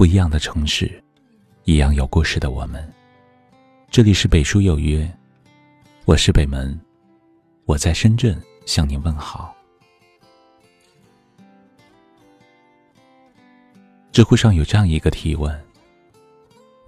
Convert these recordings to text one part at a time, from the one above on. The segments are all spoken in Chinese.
不一样的城市，一样有故事的我们。这里是北书有约，我是北门，我在深圳向您问好。知乎上有这样一个提问：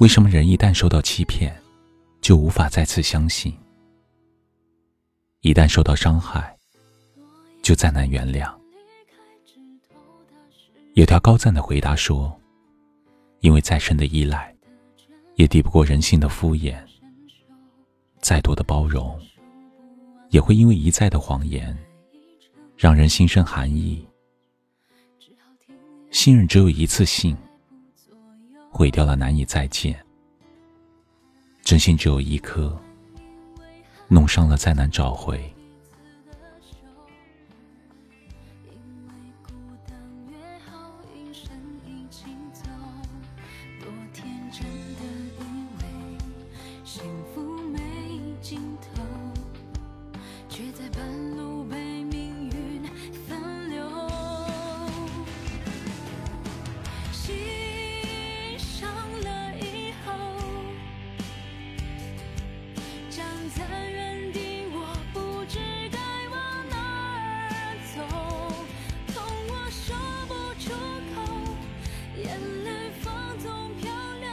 为什么人一旦受到欺骗，就无法再次相信？一旦受到伤害，就再难原谅？有条高赞的回答说：“因为再深的依赖，也抵不过人性的敷衍；再多的包容，也会因为一再的谎言，让人心生寒意。信任只有一次性，毁掉了难以再见；真心只有一颗，弄伤了再难找回。”站在原地，我不知该往哪儿走。痛我说不出口，眼泪放纵漂流。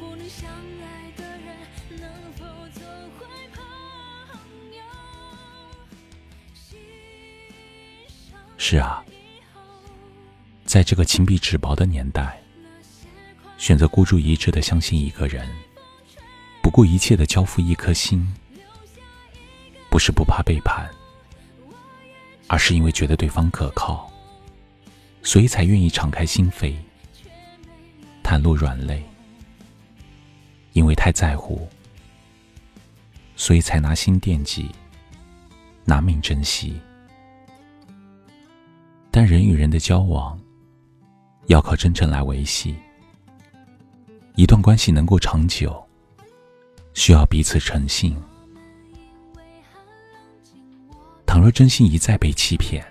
不能相爱的人，能否做回朋友？是啊，在这个情比纸薄的年代。选择孤注一掷的相信一个人，不顾一切的交付一颗心，不是不怕背叛，而是因为觉得对方可靠，所以才愿意敞开心扉，袒露软肋。因为太在乎，所以才拿心惦记，拿命珍惜。但人与人的交往，要靠真诚来维系。一段关系能够长久，需要彼此诚信。倘若真心一再被欺骗，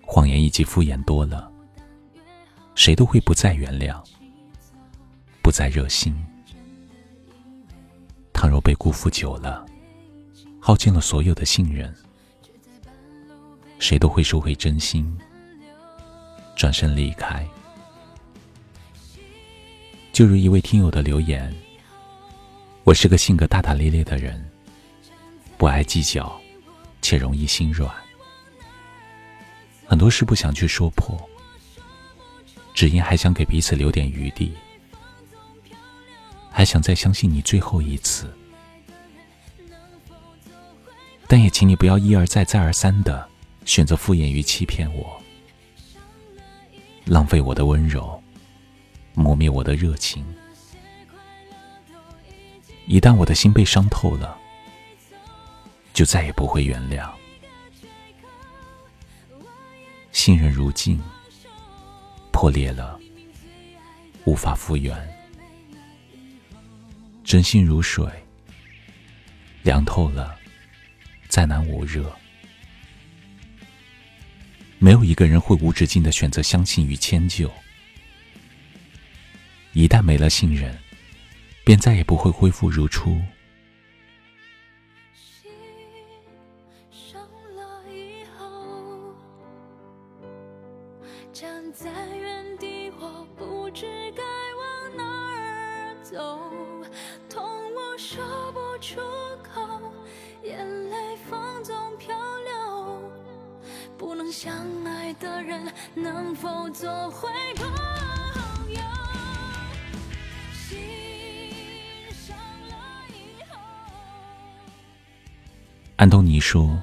谎言以及敷衍多了，谁都会不再原谅，不再热心。倘若被辜负久了，耗尽了所有的信任。谁都会收回真心，转身离开。就如一位听友的留言：“我是个性格大大咧咧的人，不爱计较，且容易心软。很多事不想去说破，只因还想给彼此留点余地，还想再相信你最后一次。但也请你不要一而再、再而三的。”选择敷衍与欺骗我，浪费我的温柔，磨灭我的热情。一旦我的心被伤透了，就再也不会原谅。信任如镜，破裂了，无法复原；真心如水，凉透了，再难捂热。没有一个人会无止境的选择相信与迁就，一旦没了信任，便再也不会恢复如初。心伤了以后，站在原地，我不知该往哪儿走，痛我说不出口，眼泪放纵漂流，不能相爱。的人能否做回朋友？说：“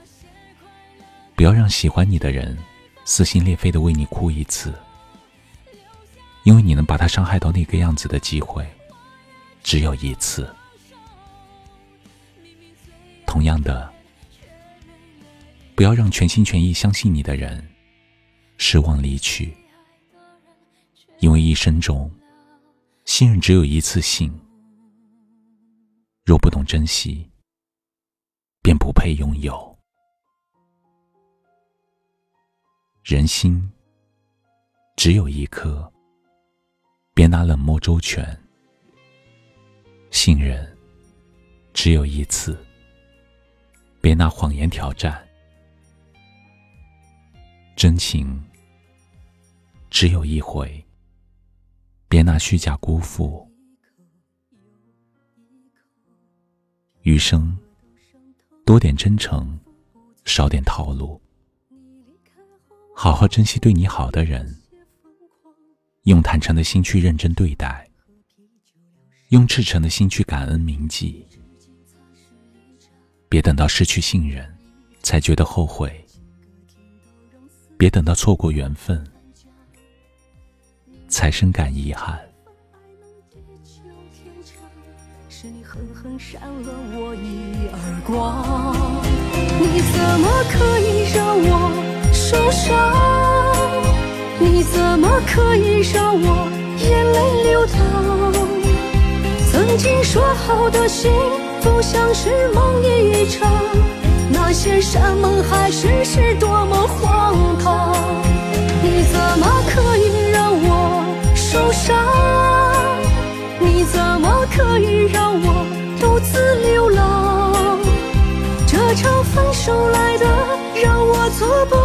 不要让喜欢你的人撕心裂肺的为你哭一次，因为你能把他伤害到那个样子的机会只有一次。同样的，不要让全心全意相信你的人。”失望离去，因为一生中，信任只有一次性。若不懂珍惜，便不配拥有。人心只有一颗，别拿冷漠周全。信任只有一次，别拿谎言挑战。真情只有一回，别拿虚假辜负。余生多点真诚，少点套路。好好珍惜对你好的人，用坦诚的心去认真对待，用赤诚的心去感恩铭记。别等到失去信任，才觉得后悔。别等到错过缘分，才深感遗憾。狠狠扇了我一耳光，你怎么可以让我受伤？你怎么可以让我眼泪流淌？曾经说好的幸福像是梦一场。那些什么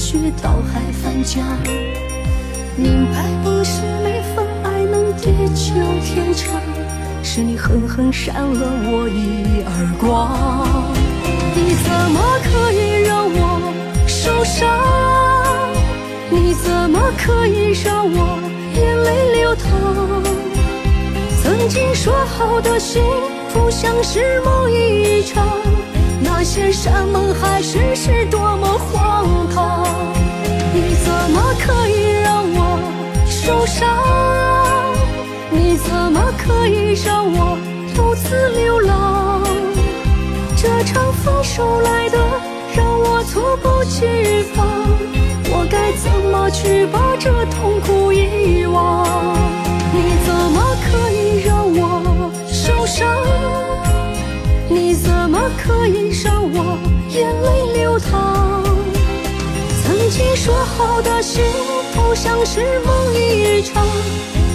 去倒海翻江，明白不是每份爱能地久天长。是你狠狠扇了我一耳光，你怎么可以让我受伤？你怎么可以让我眼泪流淌？曾经说好的幸福像是梦一场，那些山盟海誓是多么荒唐？你怎么可以让我受伤？你怎么可以让我独自流浪？这场分手来的让我猝不及防，我该怎么去把这痛苦遗忘？经说好的幸福像是梦一场。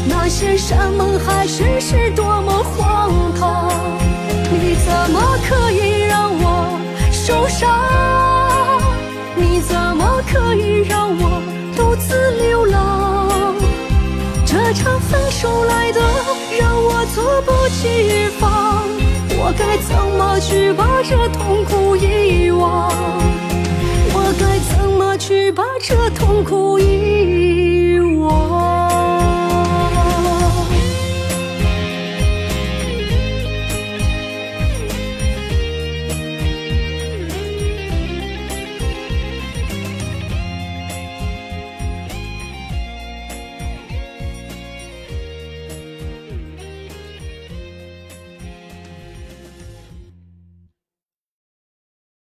那些山盟海誓是多么荒唐！你怎么可以让我受伤？你怎么可以让我独自流浪？这场分手来的让我猝不及防，我该怎么去把这痛苦遗忘？去把这痛苦遗忘。